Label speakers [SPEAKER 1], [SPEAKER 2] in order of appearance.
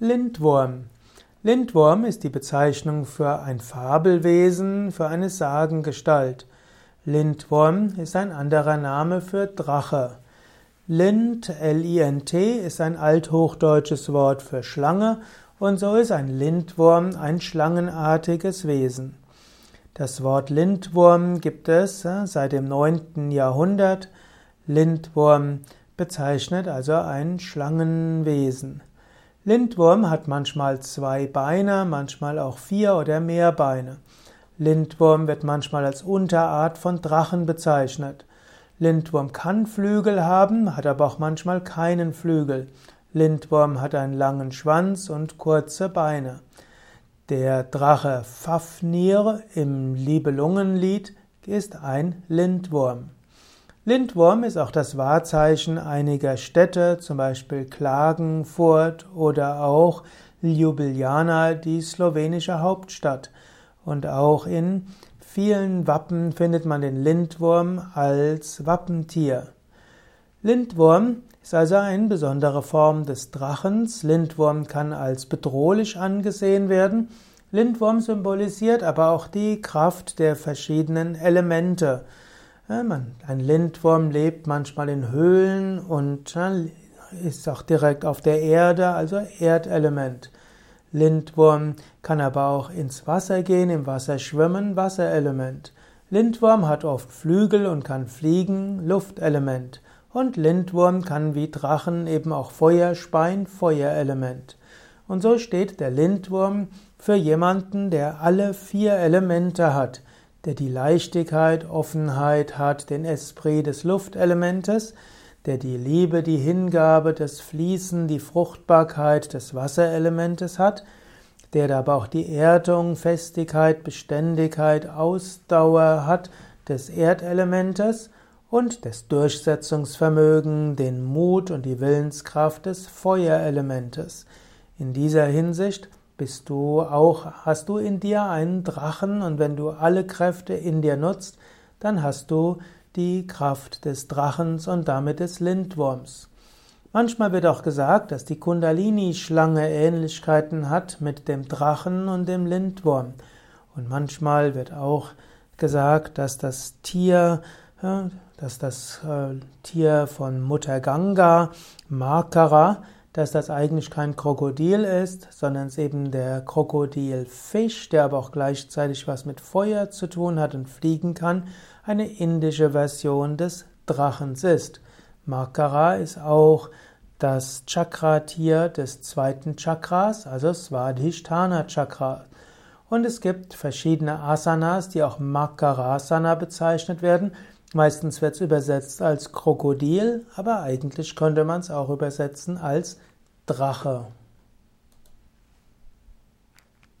[SPEAKER 1] Lindwurm. Lindwurm ist die Bezeichnung für ein Fabelwesen, für eine Sagengestalt. Lindwurm ist ein anderer Name für Drache. Lind, L-I-N-T, ist ein althochdeutsches Wort für Schlange und so ist ein Lindwurm ein schlangenartiges Wesen. Das Wort Lindwurm gibt es äh, seit dem 9. Jahrhundert. Lindwurm bezeichnet also ein Schlangenwesen. Lindwurm hat manchmal zwei Beine, manchmal auch vier oder mehr Beine. Lindwurm wird manchmal als Unterart von Drachen bezeichnet. Lindwurm kann Flügel haben, hat aber auch manchmal keinen Flügel. Lindwurm hat einen langen Schwanz und kurze Beine. Der Drache Fafnir im Libelungenlied ist ein Lindwurm. Lindwurm ist auch das Wahrzeichen einiger Städte, zum Beispiel Klagenfurt oder auch Ljubljana, die slowenische Hauptstadt. Und auch in vielen Wappen findet man den Lindwurm als Wappentier. Lindwurm ist also eine besondere Form des Drachens. Lindwurm kann als bedrohlich angesehen werden. Lindwurm symbolisiert aber auch die Kraft der verschiedenen Elemente. Ein Lindwurm lebt manchmal in Höhlen und ist auch direkt auf der Erde, also Erdelement. Lindwurm kann aber auch ins Wasser gehen, im Wasser schwimmen, Wasserelement. Lindwurm hat oft Flügel und kann fliegen, Luftelement. Und Lindwurm kann wie Drachen eben auch Feuer speien, Feuerelement. Und so steht der Lindwurm für jemanden, der alle vier Elemente hat der die Leichtigkeit, Offenheit hat, den Esprit des Luftelementes, der die Liebe, die Hingabe, das Fließen, die Fruchtbarkeit des Wasserelementes hat, der aber auch die Erdung, Festigkeit, Beständigkeit, Ausdauer hat des Erdelementes und das Durchsetzungsvermögen, den Mut und die Willenskraft des Feuerelementes. In dieser Hinsicht bist du auch, hast du in dir einen Drachen und wenn du alle Kräfte in dir nutzt, dann hast du die Kraft des Drachens und damit des Lindwurms. Manchmal wird auch gesagt, dass die Kundalini-Schlange Ähnlichkeiten hat mit dem Drachen und dem Lindwurm. Und manchmal wird auch gesagt, dass das Tier, dass das äh, Tier von Mutter Ganga, Makara, dass das eigentlich kein Krokodil ist, sondern es eben der Krokodilfisch, der aber auch gleichzeitig was mit Feuer zu tun hat und fliegen kann, eine indische Version des Drachens ist. Makara ist auch das Chakra-Tier des zweiten Chakras, also Svadhisthana Chakra. Und es gibt verschiedene Asanas, die auch Makarasana bezeichnet werden. Meistens wird es übersetzt als Krokodil, aber eigentlich könnte man es auch übersetzen als Drache